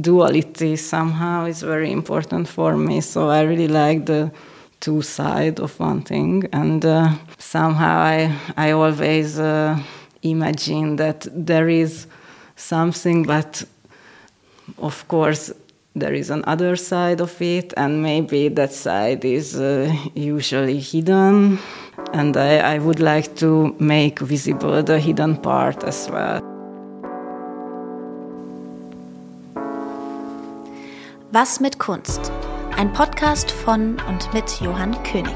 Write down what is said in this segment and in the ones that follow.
duality somehow is very important for me. So I really like the two side of one thing, and uh, somehow I I always uh, imagine that there is something, but of course there is an other side of it, and maybe that side is uh, usually hidden. And I, I would like to make visible the hidden part as well. Was mit Kunst? Ein Podcast von und mit Johann König.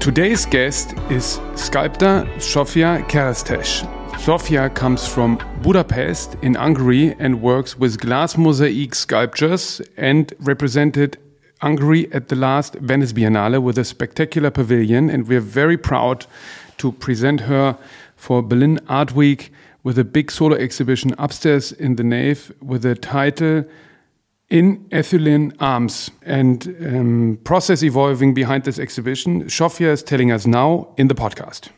Today's guest is sculptor Sofia Keresztes. Sofia comes from Budapest in Hungary and works with glass mosaic sculptures and represented Hungary at the last Venice Biennale with a spectacular pavilion. And we're very proud to present her for Berlin Art Week with a big solo exhibition upstairs in the nave with the title In Ethylene Arms and um, process evolving behind this exhibition. Zsófia is telling us now in the podcast.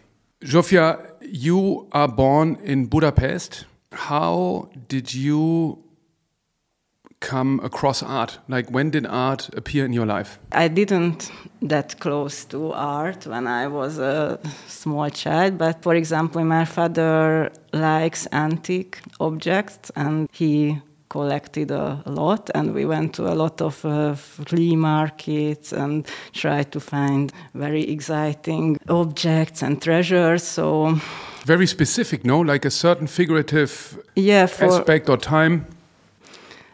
Zsófia, you are born in Budapest. How did you come across art? Like when did art appear in your life? I didn't that close to art when I was a small child, but for example, my father likes antique objects and he collected a lot and we went to a lot of uh, flea markets and tried to find very exciting objects and treasures so very specific no like a certain figurative yeah, for, aspect or time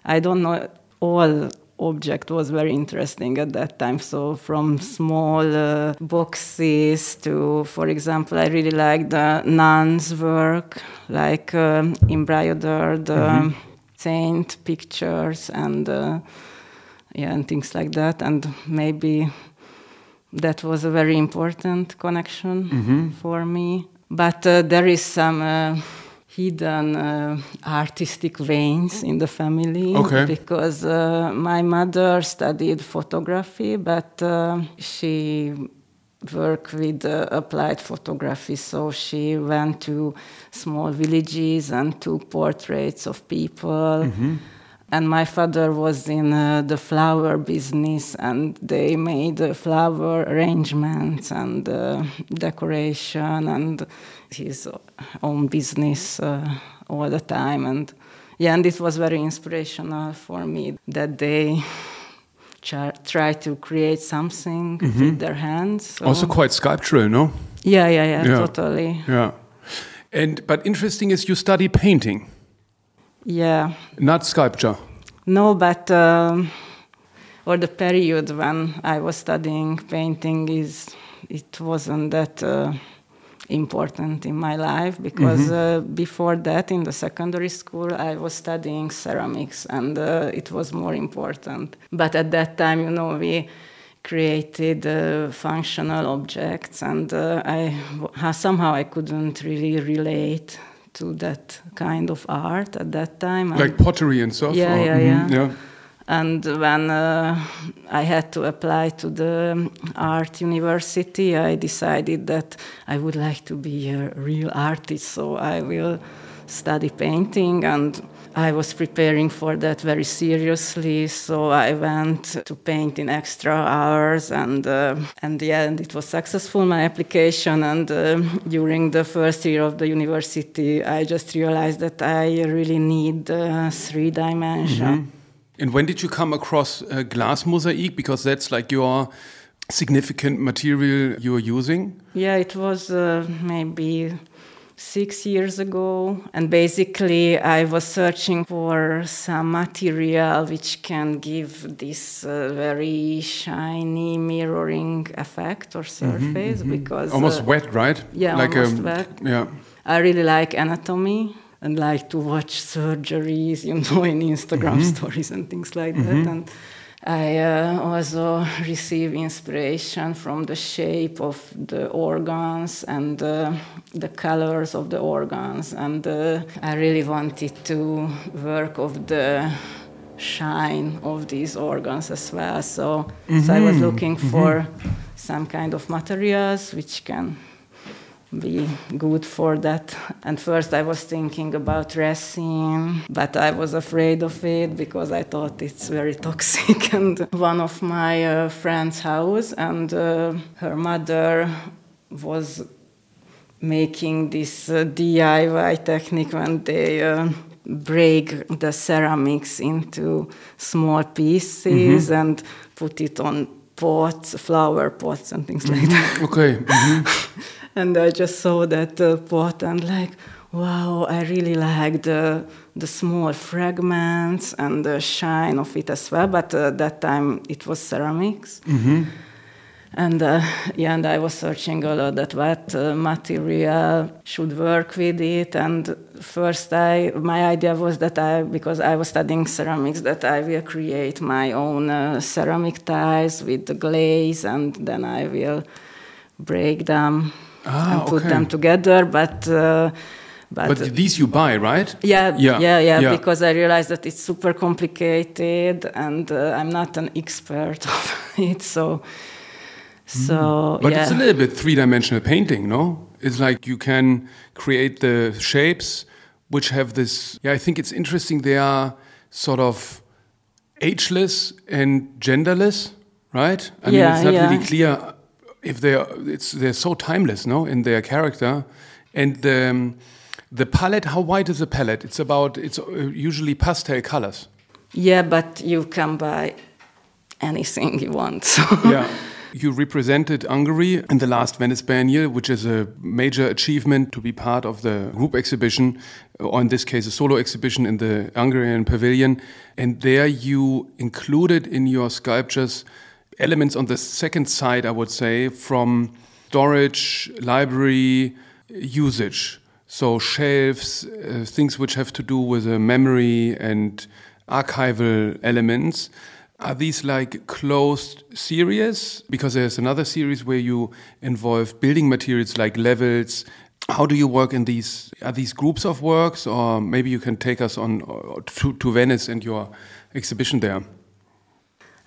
I don't know, all object was very interesting at that time. So from small uh, boxes to, for example, I really like the nuns' work, like um, embroidered mm-hmm. saint pictures and uh, yeah, and things like that. And maybe that was a very important connection mm-hmm. for me. But uh, there is some uh, hidden uh, artistic veins in the family okay. because uh, my mother studied photography, but uh, she worked with uh, applied photography. So she went to small villages and took portraits of people. Mm-hmm and my father was in uh, the flower business and they made uh, flower arrangements and uh, decoration and his own business uh, all the time. And yeah and it was very inspirational for me that they try to create something mm-hmm. with their hands so. also quite sculptural no? Yeah, yeah yeah yeah. totally. Yeah. And but interesting is you study painting yeah. Not sculpture? No, but um, or the period when I was studying painting is it wasn't that uh, important in my life because mm-hmm. uh, before that in the secondary school I was studying ceramics and uh, it was more important. But at that time, you know, we created uh, functional objects and uh, I somehow I couldn't really relate to that kind of art at that time. Like pottery and stuff? Yeah, or, yeah, mm-hmm, yeah, yeah. And when uh, I had to apply to the art university, I decided that I would like to be a real artist, so I will study painting and I was preparing for that very seriously, so I went to paint in extra hours, and uh, and yeah, and it was successful my application. And uh, during the first year of the university, I just realized that I really need uh, three dimension. Mm -hmm. And when did you come across glass mosaic? Because that's like your significant material you're using. Yeah, it was uh, maybe six years ago. And basically, I was searching for some material which can give this uh, very shiny mirroring effect or mm-hmm, surface mm-hmm, mm-hmm. because. Almost uh, wet, right? Yeah, like almost wet. Yeah. I really like anatomy and like to watch surgeries, you know, in Instagram mm-hmm. stories and things like that. Mm-hmm. And I uh, also receive inspiration from the shape of the organs and uh, the colors of the organs, and uh, I really wanted to work of the shine of these organs as well. So, mm-hmm. so I was mm-hmm. looking for mm-hmm. some kind of materials which can be good for that. And first I was thinking about resin, but I was afraid of it because I thought it's very toxic. and one of my uh, friend's house and uh, her mother was making this uh, DIY technique when they uh, break the ceramics into small pieces mm-hmm. and put it on pots, flower pots, and things mm-hmm. like that. Okay. Mm-hmm. and I just saw that uh, pot and like, wow, I really like the the small fragments and the shine of it as well. But uh, that time it was ceramics. Mm-hmm and uh, yeah, and I was searching a lot that what uh, material should work with it. And first, I my idea was that I because I was studying ceramics that I will create my own uh, ceramic tiles with the glaze, and then I will break them ah, and put okay. them together. But uh, but, but, these you buy, right? Yeah, yeah, yeah, yeah, yeah, Because I realized that it's super complicated, and uh, I'm not an expert of it. So so, but yeah. it's a little bit three-dimensional painting, no? It's like you can create the shapes which have this. Yeah, I think it's interesting. They are sort of ageless and genderless, right? I yeah, mean, it's not yeah. really clear if they are. It's they're so timeless, no, in their character, and the um, the palette. How wide is the palette? It's about. It's uh, usually pastel colors. Yeah, but you can buy anything you want. So. Yeah. You represented Hungary in the last Venice Biennial, which is a major achievement to be part of the group exhibition, or in this case, a solo exhibition in the Hungarian pavilion. And there you included in your sculptures elements on the second side, I would say, from storage, library, usage. So shelves, uh, things which have to do with uh, memory and archival elements. Are these like closed series? Because there's another series where you involve building materials like levels. How do you work in these? Are these groups of works, or maybe you can take us on uh, to, to Venice and your exhibition there?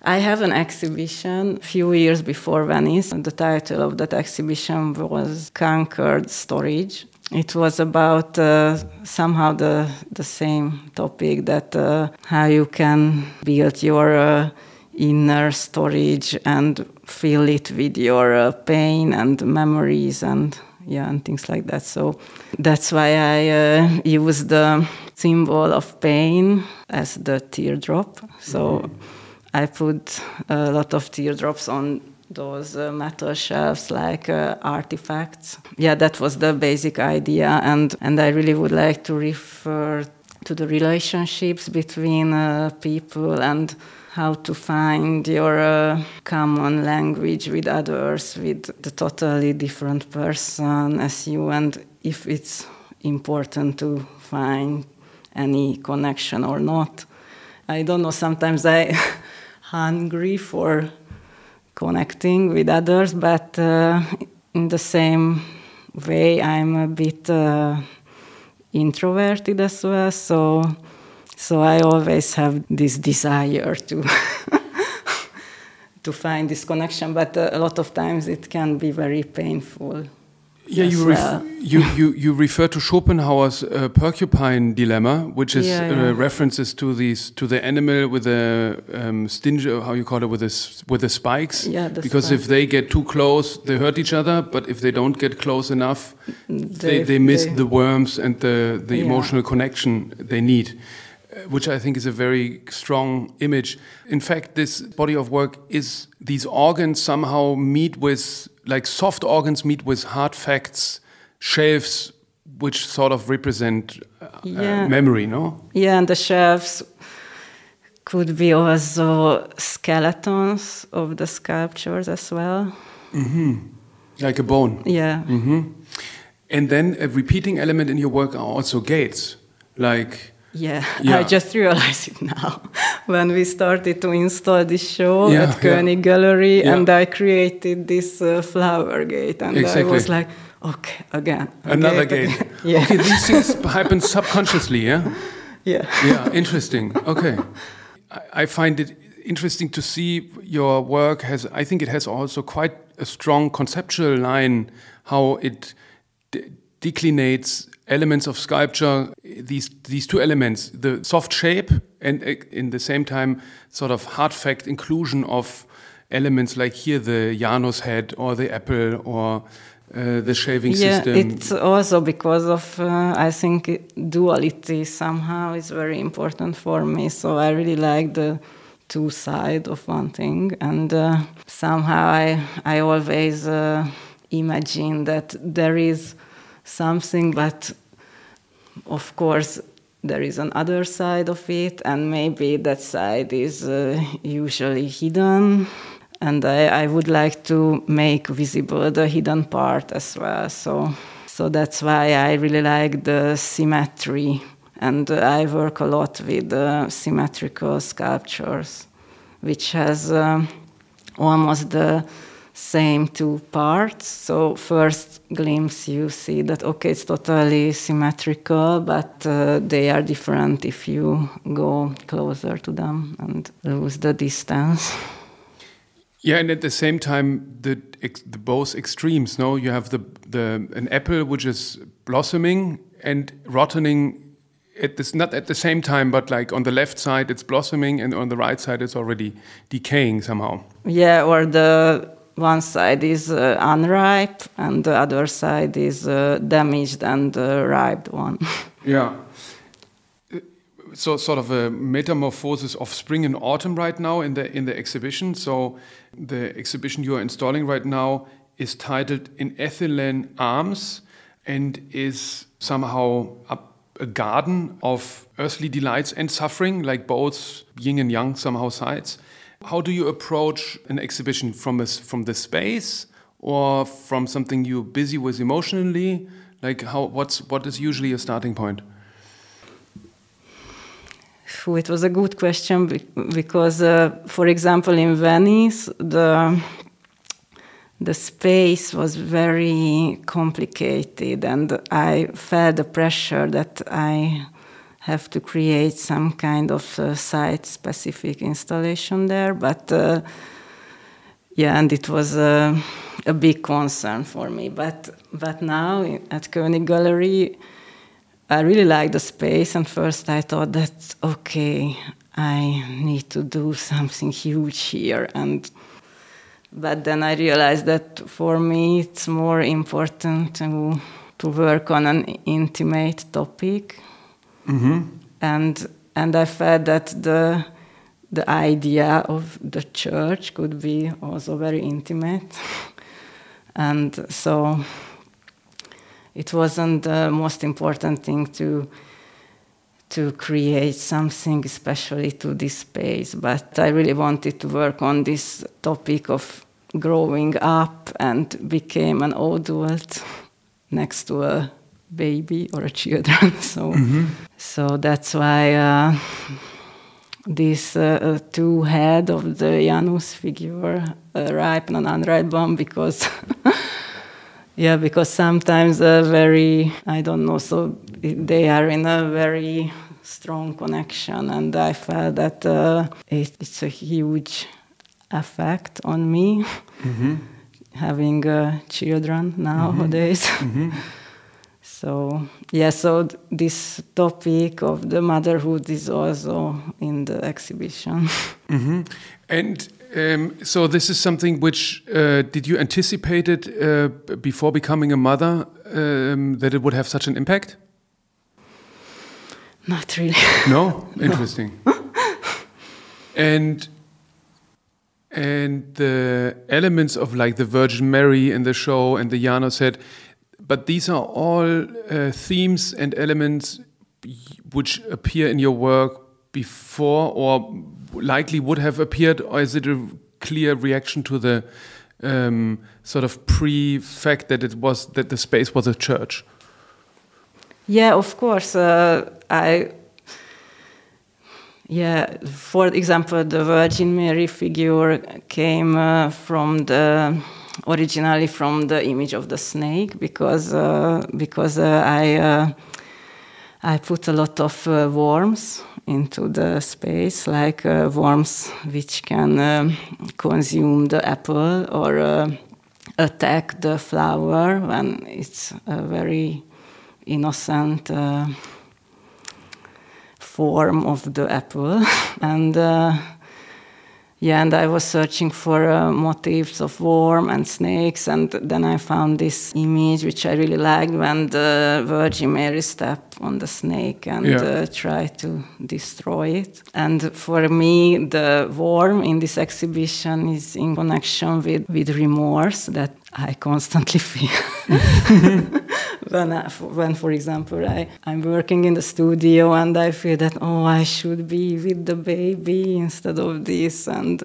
I have an exhibition a few years before Venice. The title of that exhibition was Conquered Storage. It was about uh, somehow the the same topic that uh, how you can build your uh, inner storage and fill it with your uh, pain and memories and yeah and things like that. So that's why I uh, use the symbol of pain as the teardrop. So mm-hmm. I put a lot of teardrops on those uh, metal shelves like uh, artifacts. Yeah, that was the basic idea, and and I really would like to refer to the relationships between uh, people and how to find your uh, common language with others, with the totally different person as you, and if it's important to find any connection or not. I don't know. Sometimes I hungry for connecting with others, but uh, in the same way, I'm a bit uh, introverted as well. So, so I always have this desire to to find this connection, but uh, a lot of times it can be very painful. Yeah, you, ref you, you, you refer to Schopenhauer's uh, porcupine dilemma, which is yeah, uh, yeah. Uh, references to these to the animal with the um, stinge, how you call it, with the with the spikes. Yeah, the because spikes. if they get too close, they hurt each other. But if they don't get close enough, they, they, they miss they, the worms and the the Yeah. emotional connection they need. uh, Which I think is a very strong image. In fact, this body of work is these organs somehow meet with like soft organs meet with hard facts, shelves which sort of represent uh, Yeah. uh, memory, no? Yeah, and the shelves could be also skeletons of the sculptures as well. Like a bone. Yeah. And then a repeating element in your work are also gates. Like, Yeah, Yeah. I just realized it now. when we started to install this show Yeah, at König yeah. Gallery, and I created this uh, flower gate, and I was like, okay, again. another gate. again. yeah. Okay, these things happen subconsciously, yeah? yeah. Yeah, interesting. Okay. I, I find it interesting to see your work has, I think it has also quite a strong conceptual line how it declinates elements of sculpture, these these two elements, the soft shape and in the same time sort of hard fact inclusion of elements like here the Janus head or the apple or uh, the shaving yeah, system. it's also because of uh, I think duality somehow is very important for me. So I really like the two side of one thing, and uh, somehow I I always uh, imagine that there is something, but of course there is another side of it, and maybe that side is uh, usually hidden. And I, I would like to make visible the hidden part as well. So, so that's why I really like the symmetry, and I work a lot with uh, symmetrical sculptures, which has um, almost the same two parts. So first glimpse you see that okay, it's totally symmetrical, but uh, they are different if you go closer to them and lose the distance. Yeah, and at the same time, the, the both extremes. No, you have the the an apple which is blossoming and rottening at this not at the same time, but like on the left side it's blossoming, and on the right side it's already decaying somehow. Yeah, or the one side is uh, unripe and the other side is uh, damaged and uh, ripe one. yeah. So sort of a metamorphosis of spring and autumn right now in the in the exhibition. So the exhibition you are installing right now is titled "In Ethylene Arms" and is somehow a, a garden of earthly delights and suffering, like both yin and yang somehow sides. How do you approach an exhibition from a, from the space or from something you're busy with emotionally? Like how what's what is usually a starting point? It was a good question because, uh, for example, in Venice, the the space was very complicated, and I felt the pressure that I have to create some kind of uh, site specific installation there. But uh, yeah, and it was uh, a big concern for me. But but now at König Gallery, I really like the space. And first I thought that okay, I need to do something huge here and. But then I realized that for me it's more important to, to work on an intimate topic Mm-hmm. And and I felt that the the idea of the church could be also very intimate, and so it wasn't the most important thing to to create something especially to this space, but I really wanted to work on this topic of growing up and became an old adult next to a baby or a children. so, mm-hmm. so that's why uh, this uh, uh, two head of the Janus figure, uh, ripe and unripe one, because yeah, because sometimes a very I don't know. So they are in a very strong connection, and I felt that uh, it, it's a huge effect on me. Mm-hmm. Having uh, children nowadays. Mm-hmm. So yeah, so th this topic of the motherhood is also in the exhibition. Mm -hmm. And um, so this is something which uh, did you anticipate it uh, before becoming a mother um, that it would have such an impact? Not really. No, interesting. no. and and the elements of like the Virgin Mary in the show and the Janus head but these are all uh, themes and elements which appear in your work before or likely would have appeared, or is it a clear reaction to the um, sort of pre-fact that it was that the space was a church? Yeah, of course. Uh, I yeah, for example, the Virgin Mary figure came uh, from the originally from the image of the snake because uh, because uh, I uh, I put a lot of uh, worms into the space, like uh, worms which can um, consume the apple or uh, attack the flower when it's a very innocent form of the apple. and yeah, and I was searching for uh, motifs of worm and snakes, and then I found this image which I really liked when the Virgin Mary stepped on the snake and Yeah. uh, tried to destroy it. And for me, the worm in this exhibition is in connection with, with remorse that I constantly feel. when, I, when, for example, I, I'm working in the studio and I feel that, oh, I should be with the baby instead of this. And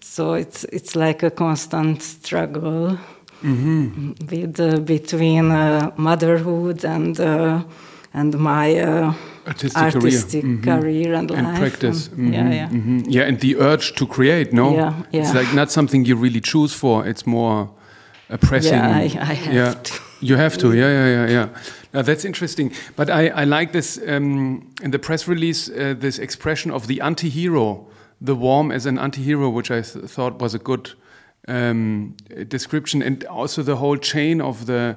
so it's, it's like a constant struggle with, uh, between uh, motherhood and, uh, and my uh, Artistic, artistic career, Mhm. career and life. practice. And- yeah, Mhm, yeah. mhm. yeah, and the urge to create. No, Yeah, it's like not something you really choose for. It's more a pressing. Yeah, I, I have yeah. to. You have to, yeah, yeah, yeah, yeah. Now that's interesting. But I, I like this um, in the press release, uh, this expression of the anti-hero, the worm as an anti-hero, which I th thought was a good um, description, and also the whole chain of the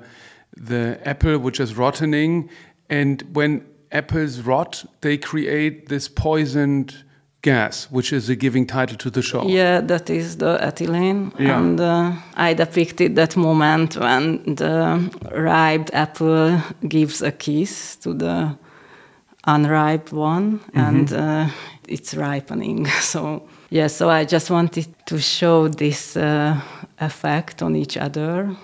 the apple, which is rottening, and when apples rot, they create this poisoned gas, which is a giving title to the show. Yeah, that is the ethylene. Yeah. And uh, I depicted that moment when the ripe apple gives a kiss to the unripe one and uh, it's ripening. So, yeah, so I just wanted to show this uh, effect on each other.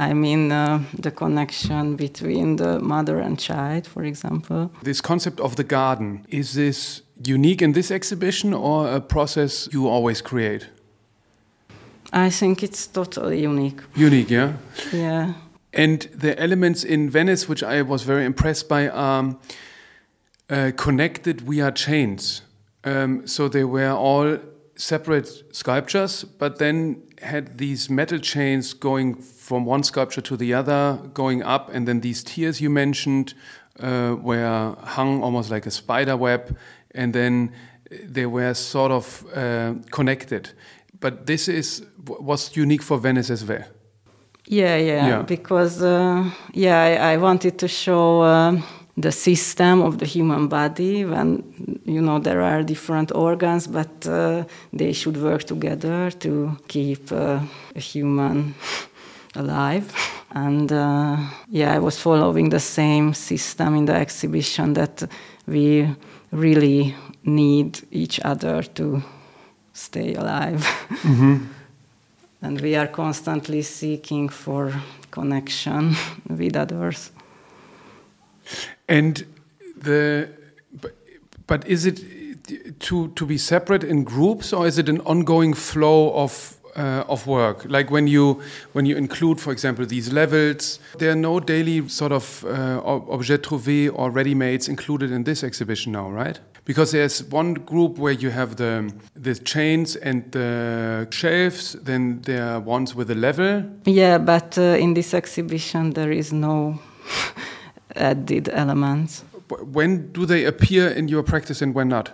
I mean, uh, the connection between the mother and child, for example. This concept of the garden, is this unique in this exhibition or a process you always create? I think it's totally unique. Unique, yeah? Yeah. And the elements in Venice, which I was very impressed by, are uh, connected via chains. Um, so they were all separate sculptures, but then had these metal chains going from one sculpture to the other, going up, and then these tiers you mentioned uh, were hung almost like a spider web, and then they were sort of uh, connected. But this is was unique for Venice as well. Yeah, yeah, Yeah. because uh, yeah, I, I wanted to show uh, the system of the human body when you know there are different organs, but uh, they should work together to keep uh, a human alive. And uh, yeah, I was following the same system in the exhibition that we really need each other to stay alive. and we are constantly seeking for connection with others. And the but, is it to to be separate in groups or is it an ongoing flow of uh, of work? Like when you when you include, for example, these levels, there are no daily sort of uh, ob- objet trouvé or ready-mades included in this exhibition now, right? Because there's one group where you have the the chains and the shelves, then there are ones with a level, Yeah, but uh, in this exhibition there is no added elements. when do they appear in your practice and when not?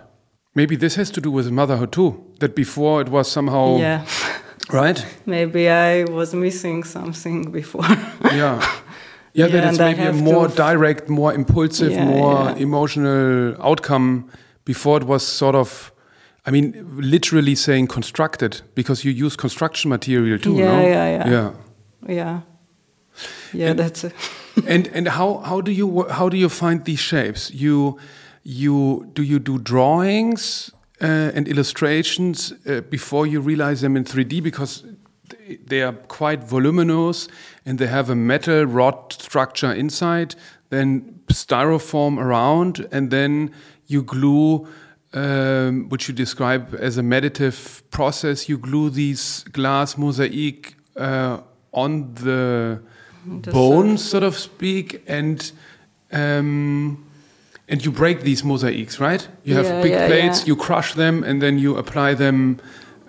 Maybe this has to do with motherhood too. That before it was somehow Yeah, right. maybe I was missing something before. Yeah, yeah. that Yeah, it's maybe a more direct, more impulsive, Yeah, more yeah. emotional outcome. Before it was sort of, I mean, literally saying constructed because you use construction material too. Yeah, no? yeah, yeah. yeah. yeah, yeah, And- that's it. And and how how do you how do you find these shapes? You you do you do drawings uh, and illustrations uh, before you realize them in 3D because they- are quite voluminous and they have a metal rod structure inside, then styrofoam around, and then you glue. Um, which you describe as a meditative process, you glue these glass mosaic uh, on the Bones, sort of speak, and um, and you break these mosaics, right? You have Yeah, big yeah, plates, yeah. you crush them, and then you apply them,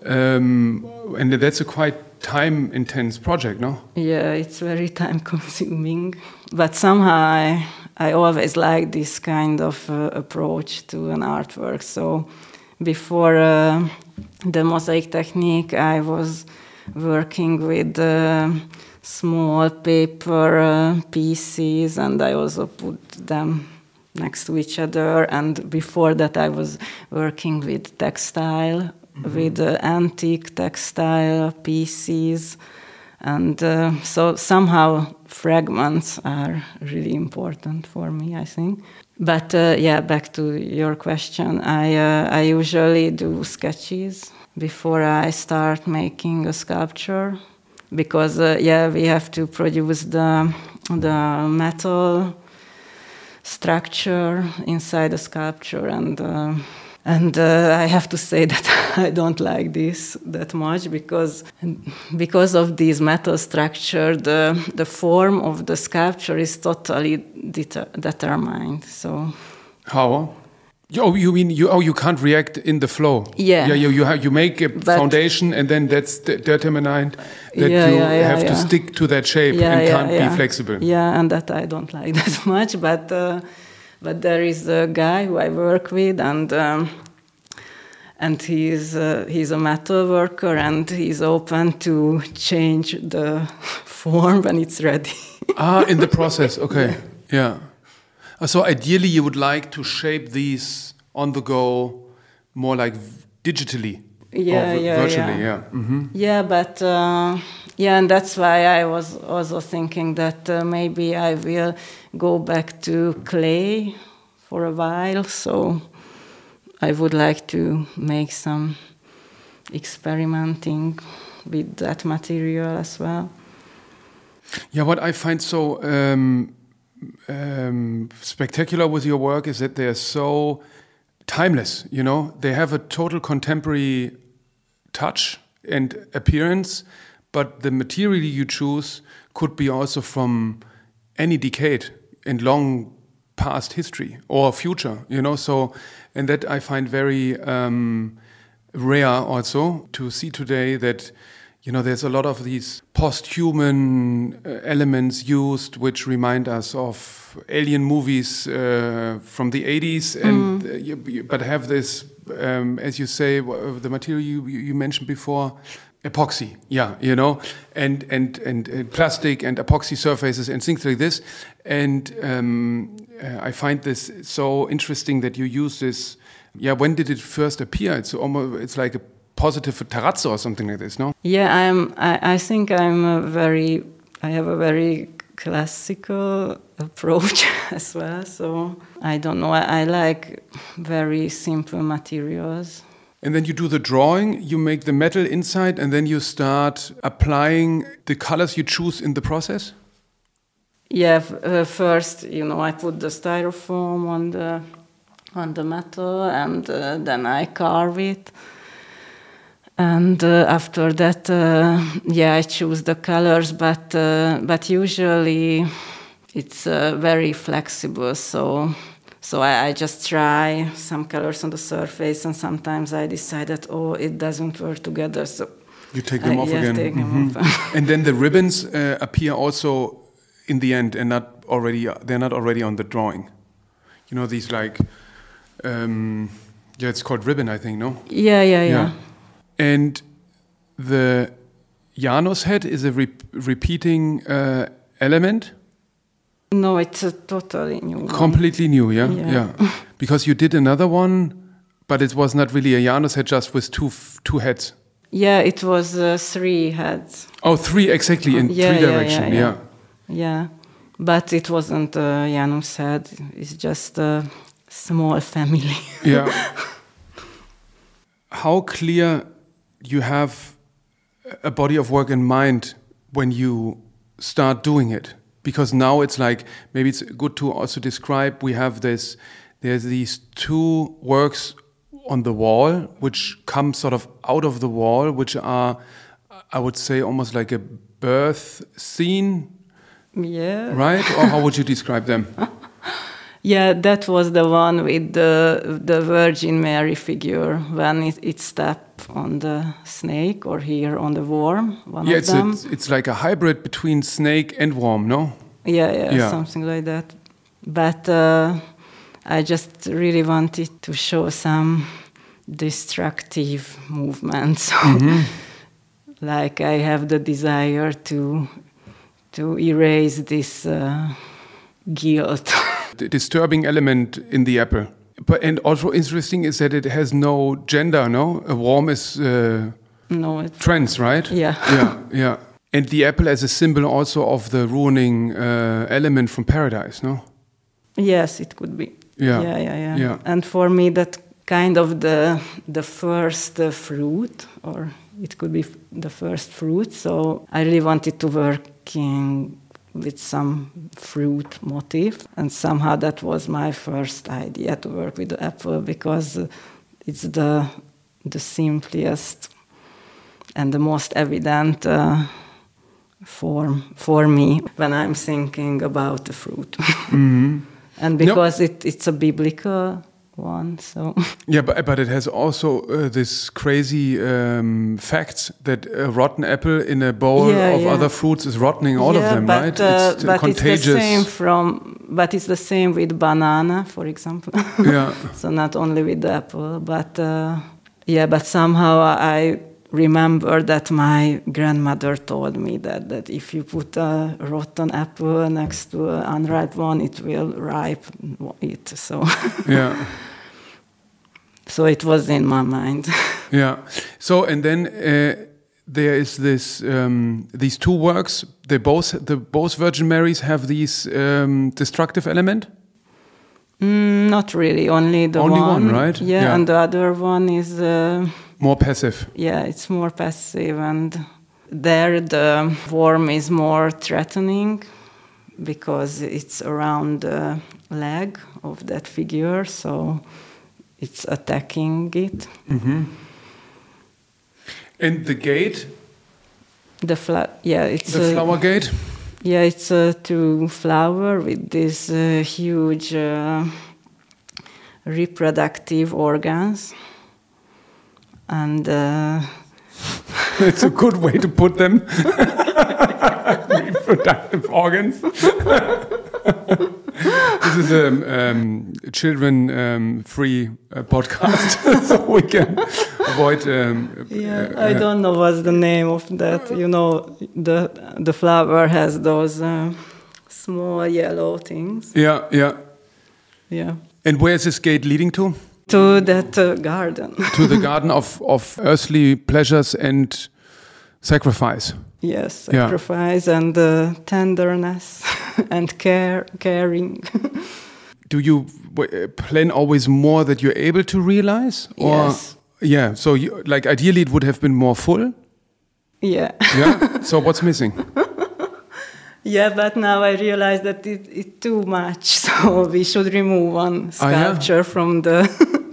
um, and that's a quite time-intense project, no? Yeah, it's very time consuming. But somehow I, I always like this kind of uh, approach to an artwork. So before uh, the mosaic technique, I was working with uh, small paper uh, pieces, and I also put them next to each other. And before that, I was working with textile, mm-hmm. with uh, antique textile pieces. And uh, so somehow fragments are really important for me, I think. But uh, yeah, back to your question. I uh, I usually do sketches before I start making a sculpture because uh, yeah, we have to produce the the metal structure inside the sculpture and. Uh, and uh, I have to say that I don't like this that much because because of this metal structure, the the form of the sculpture is totally det- determined. So how? Oh, you mean you? Oh, you can't react in the flow. Yeah. Yeah. You you, have, you make a but foundation, and then that's de determined that yeah, you yeah, yeah, have to stick to that shape and can't be flexible. Yeah, and that I don't like that much, but. Uh, but there is a guy who I work with, and um, and he's uh, he's a metal worker, and he's open to change the form when it's ready. ah, in the process, okay, yeah. So ideally, you would like to shape these on the go, more like digitally. Yeah, yeah, virtually, yeah. Yeah, mm -hmm. yeah but. Uh, yeah, and that's why I was also thinking that uh, maybe I will go back to clay for a while. So I would like to make some experimenting with that material as well. Yeah, what I find so um, um, spectacular with your work is that they are so timeless. You know, they have a total contemporary touch and appearance but the material you choose could be also from any decade and long past history or future you know so and that i find very um, rare also to see today that you know there's a lot of these post-human uh, elements used which remind us of alien movies uh, from the 80s and mm. uh, you, but have this um, as you say the material you, you mentioned before epoxy. Yeah you know and and and uh, plastic and epoxy surfaces and things like this. And um, uh, i find this so interesting that you use this. Yeah when did it first appear? It's almost it's like a positive for terrazzo or something like this no yeah i'm i, I think i'm a very i have a very classical approach as well so i don't know I, I like very simple materials and then you do the drawing, you make the metal inside, and then you start applying the colors you choose in the process? Yeah, uh, first, you know, I put the styrofoam on the on the metal, and uh, then I carve it. And uh, after that, uh, yeah, I choose the colors, but uh, but usually it's uh, very flexible, so so I, I, just try some colors on the surface, and sometimes I decide that oh, it doesn't work together. So you take them I, off yeah, again, take mm -hmm. them off. and then the ribbons uh, appear also in the end, and not already they're not already on the drawing. You know these like, um, yeah, it's called ribbon, I think. No. Yeah, yeah, yeah. yeah. And the Janus head is a re repeating uh, element. No, it's a totally new one. Completely new, yeah? Yeah. yeah. because you did another one, but it was not really a Janus head, just with two two heads. Yeah, it was uh, three heads. Oh, three exactly in yeah, three yeah, direction. Yeah, yeah. yeah. But it wasn't a Janus head. It's just a small family. yeah. How clear you have a body of work in mind when you start doing it? because now it's like maybe it's good to also describe we have this there's these two works on the wall which come sort of out of the wall which are i would say almost like a birth scene. Yeah. Right? Or how would you describe them yeah that was the one with the the virgin mary figure when it, it stepped on the snake or here on the worm. One yeah, of it's, them. A, it's like a hybrid between snake and worm, no? Yeah, yeah, Yeah. something like that. But uh, I just really wanted to show some destructive movements. Mhm. like I have the desire to to erase this uh, guilt. The disturbing element in the apple. But and also interesting is that it has no gender. No, a worm is uh, no, it, trans, right? Yeah. yeah, yeah. And the apple as a symbol also of the ruining uh, element from paradise. No. yes, it could be. Yeah. yeah, yeah, yeah. Yeah. And for me, that kind of the the first uh, fruit, or it could be f- the first fruit. So I really wanted to work in with some fruit motif, and somehow that was my first idea to work with the apple because it's the the simplest and the most evident. Uh, form for me when I'm thinking about the fruit. And because it, it's a biblical one, so Yeah, but but it has also uh, this crazy um, fact that a rotten apple in a bowl Yeah, of yeah. other fruits is rottening all of them, but, right? uh, it's but contagious. it's the same from, but it's the same with banana, for example. yeah, so not only with the apple, but uh, yeah, but somehow I remember that my grandmother told me that that if you put a rotten apple next to an unripe one, it will ripe it. So yeah, so it was in my mind. yeah. So and then uh, there is this um, these two works. They both the both Virgin Marys have these um, destructive element. Mm, not really, only the Only one. one, right? Yeah, Yeah. and the other one is. Uh, More passive. Yeah, it's more passive, and there the worm is more threatening because it's around the leg of that figure, so it's attacking it. And the gate, The fla- yeah, it's the a, flower gate. yeah, it's a two flower with these uh, huge uh, reproductive organs, and. Uh, It's a good way to put them. Reproductive organs. this is a um, children-free uh, podcast, so we can avoid. Um, Yeah, uh, I don't know what's the name of that. You know, the the flower has those uh, small yellow things. Yeah, yeah. Yeah. And where is this gate leading to? To that uh, garden. To the garden of, of earthly pleasures and sacrifice. yes, Yeah. sacrifice and uh, tenderness and care, caring. Do you w- uh, plan always more that you're able to realize? Or Yes. yeah, so you, like ideally it would have been more full. yeah. Yeah. so what's missing? Yeah, but now I realize that it, it's too much, so we should remove one Ah, yeah? sculpture from the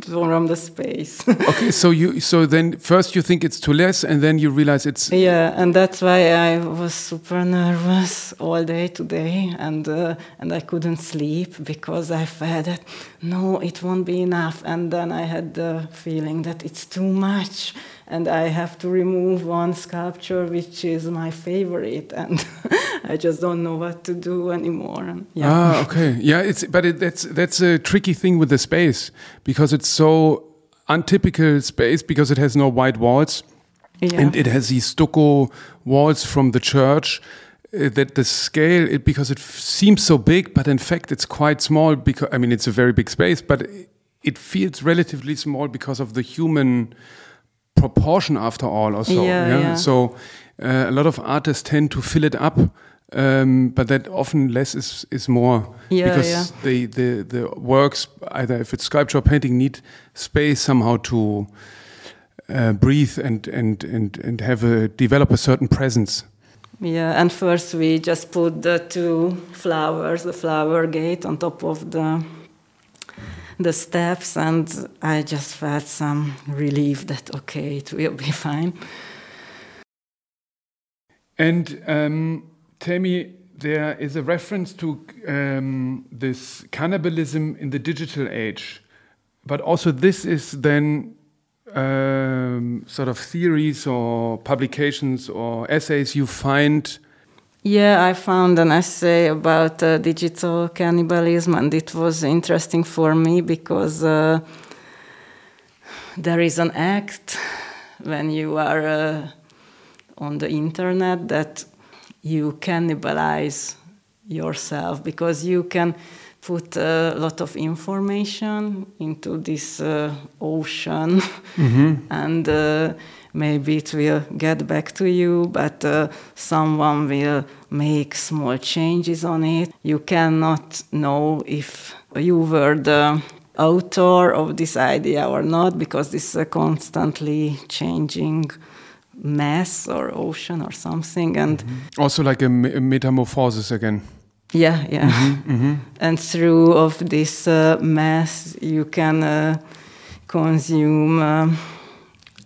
from the space. Okay, so you so then first you think it's too less, and then you realize it's Yeah, and that's why I was super nervous all day today, and uh, and I couldn't sleep because I felt that no, it won't be enough, and then I had the feeling that it's too much, and I have to remove one sculpture which is my favorite, and I just don't know what to do anymore. Yeah, ah okay yeah it's but it, that's that's a tricky thing with the space because it's so untypical space because it has no white walls yeah. and it has these stucco walls from the church. uh, that the scale, it, because it f- seems so big, but in fact it's quite small. Because I mean, it's a very big space, but it- it feels relatively small because of the human proportion, after all. Also, Yeah, yeah. So uh, a lot of artists tend to fill it up, um, but that often less is is more Yeah, because yeah. the the the works either if it's sculpture or painting need space somehow to uh, breathe and and and and have a develop a certain presence. Yeah, and first we just put the two flowers, the flower gate, on top of the the steps, and I just felt some relief that okay, it will be fine. And um, tell me, there is a reference to um, this cannibalism in the digital age, but also this is then um, sort of theories or publications or essays you find. Yeah, I found an essay about uh, digital cannibalism, and it was interesting for me because uh, there is an act when you are uh, on the internet that you cannibalize yourself because you can put a lot of information into this uh, ocean mm-hmm. and uh, maybe it will get back to you but uh, someone will make small changes on it you cannot know if you were the author of this idea or not because this is a constantly changing mass or ocean or something and mm-hmm. also like a, a, metamorphosis again yeah yeah mm-hmm, mm-hmm. and through of this uh, mass you can uh, consume uh,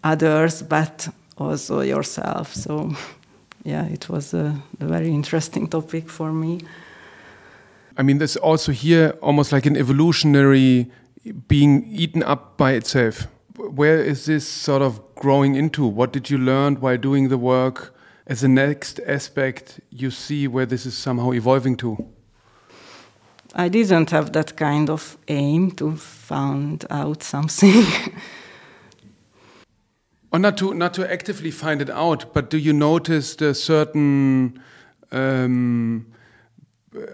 others but also yourself so yeah it was a, a very interesting topic for me i mean there's also here almost like an evolutionary being eaten up by itself where is this sort of growing into? What did you learn while doing the work as the next aspect you see where this is somehow evolving to? I didn't have that kind of aim to find out something. or not to not to actively find it out, but do you notice the certain um,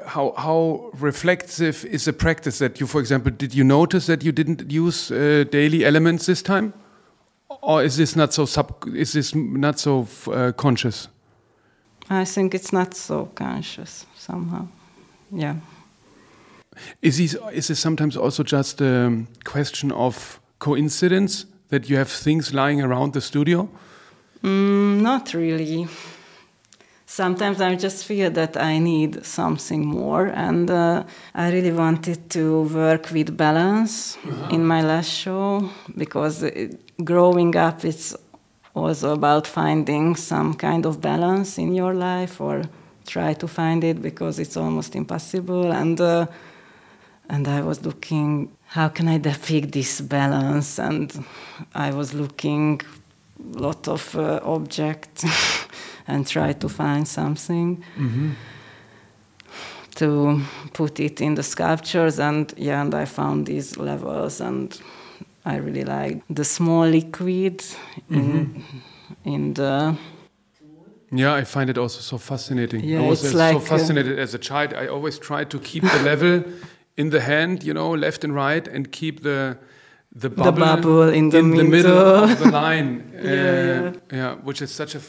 how how reflexive is the practice that you, for example, did you notice that you didn't use uh, daily elements this time, or is this not so sub? Is this not so uh, conscious? I think it's not so conscious somehow. Yeah. Is this is this sometimes also just a question of coincidence that you have things lying around the studio? Mm, not really sometimes I just feel that I need something more, and uh, I really wanted to work with balance uh-huh. in my last show because it, growing up it's also about finding some kind of balance in your life or try to find it because it's almost impossible and uh, and I was looking how can I depict this balance and I was looking a lot of uh, objects and try to find something mm-hmm. to put it in the sculptures. And yeah, and I found these levels, and I really like the small liquid in mm-hmm. in the. Yeah, I find it also so fascinating. Yeah, I was it's like so fascinated as a child. I always tried to keep the level in the hand, you know, left and right, and keep the the bubble, the bubble in the, in middle. the middle. of the line. yeah, uh, yeah. yeah, which is such a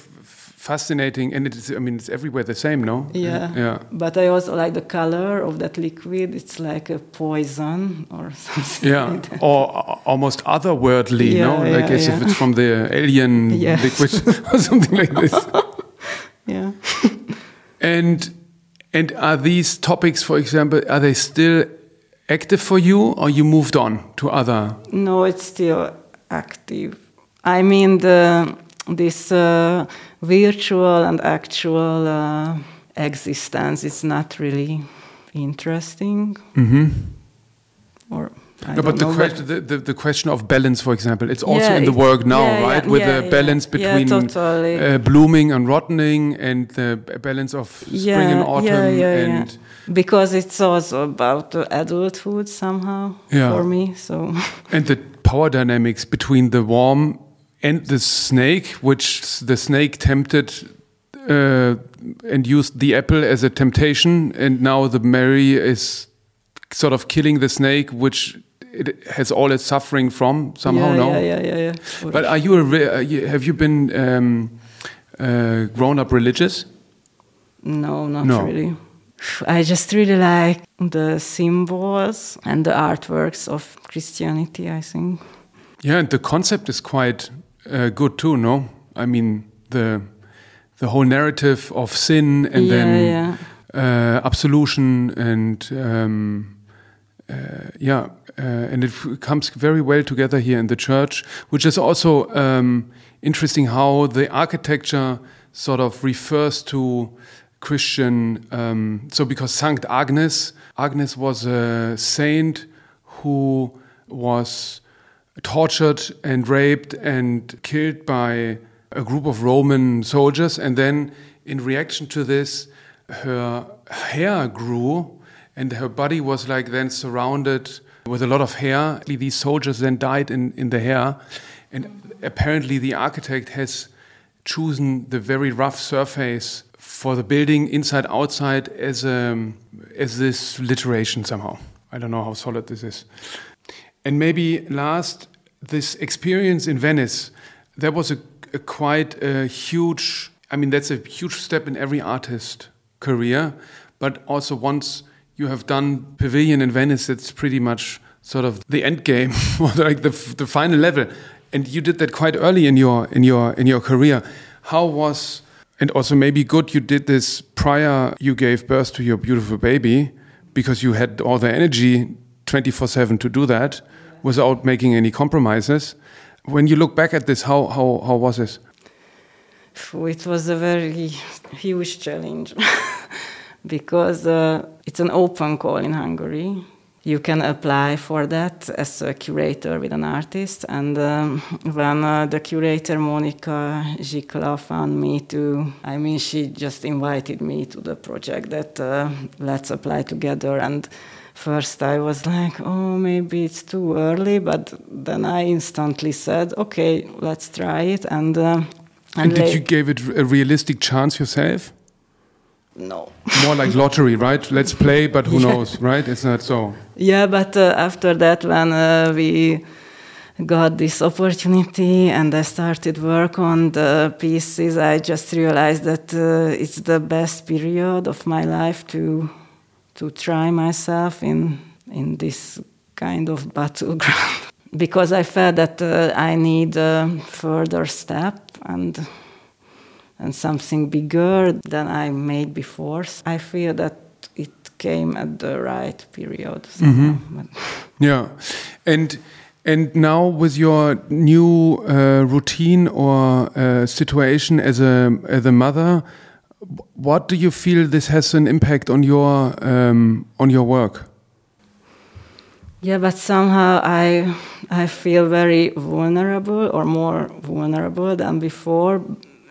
fascinating and it's i mean it's everywhere the same no? Yeah. Yeah. But i also like the color of that liquid. It's like a poison or something yeah like or almost otherworldly yeah, no? Yeah, like as if it's from the alien yes. liquid or something like this. Yeah. And and are these topics for example are they still active for you or you moved on to other no it's still active i mean the this uh, virtual and actual uh, existence is not really interesting. Mm-hmm. Or no, but the, question, the, the, the, question of balance, for example, it's also yeah, in the work now, yeah, right? Yeah, With the balance between totally. uh, blooming and rotting, and the balance of spring and autumn, and because it's also about adulthood somehow for me. So and the power dynamics between the warm and the snake, which the snake tempted uh, and used the apple as a temptation, and now the Mary is sort of killing the snake, which it has all its suffering from somehow. Yeah, no, yeah, yeah, yeah, yeah. But are you a have you been um, uh, grown up religious? No, not no. really. I just really like the symbols and the artworks of Christianity. I think. Yeah, and the concept is quite uh, good too, no? I mean the the whole narrative of sin and yeah, then yeah. Uh, absolution and um, uh, yeah, uh, and it comes very well together here in the church, which is also um, interesting how the architecture sort of refers to Christian. Um, so because Saint Agnes, Agnes was a saint who was tortured and raped and killed by a group of Roman soldiers. And then, in reaction to this, her hair grew and her body was like then surrounded with a lot of hair. These soldiers then died in, in the hair. And apparently, the architect has chosen the very rough surface for the building inside outside as a as this literation somehow. I don't know how solid this is. And maybe last, this experience in Venice, that was a, a quite a huge. I mean, that's a huge step in every artist career. But also once you have done Pavilion in Venice, it's pretty much sort of the end game like the the final level. And you did that quite early in your in your in your career. How was and also maybe good you did this prior you gave birth to your beautiful baby because you had all the energy 24/7 to do that without making any compromises. When you look back at this, how how how was this? It was a very huge challenge because uh, it's an open call in Hungary. You can apply for that as a curator with an artist. And um, when uh, the curator Monika Zsikla found me to, I mean, she just invited me to the project that uh, let's apply together. And first I was like, oh, maybe it's too early. But then I instantly said, okay, let's try it. And, uh, and, and did you give it a realistic chance yourself? No. More like lottery, right? Let's play, but who yeah. knows, right? It's not so. Yeah, but uh, after that, when uh, we got this opportunity and I started work on the pieces, I just realized that uh, it's the best period of my life to to try myself in in this kind of battleground because I felt that uh, I need a further step and and something bigger than I made before. I feel that it came at the right period. Mm -hmm. yeah, and and now with your new uh, routine or uh, situation as a as a mother, what do you feel this has an impact on your um, on your work? Yeah, but somehow I I feel very vulnerable or more vulnerable than before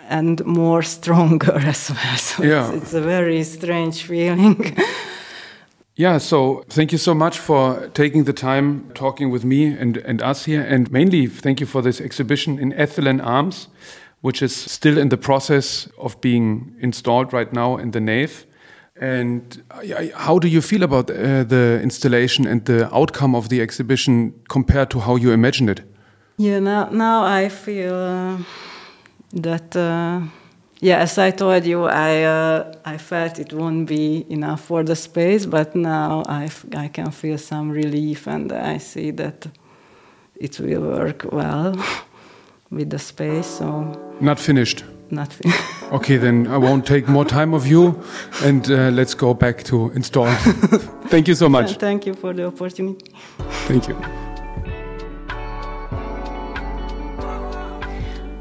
and more stronger as well. So yeah. it's, it's a very strange feeling. Yeah, so thank you so much for taking the time talking with me and, and us here. And mainly, thank you for this exhibition in Ethylene Arms, which is still in the process of being installed right now in the nave. And how do you feel about uh, the installation and the outcome of the exhibition compared to how you imagined it? Yeah, now, now I feel. Uh that uh, yeah as i told you i uh, i felt it won't be enough for the space but now i i can feel some relief and i see that it will work well with the space so. Not finished? Not finished okay then i won't take more time of you and uh, let's go back to install. Thank you so much. Thank you for the opportunity. Thank you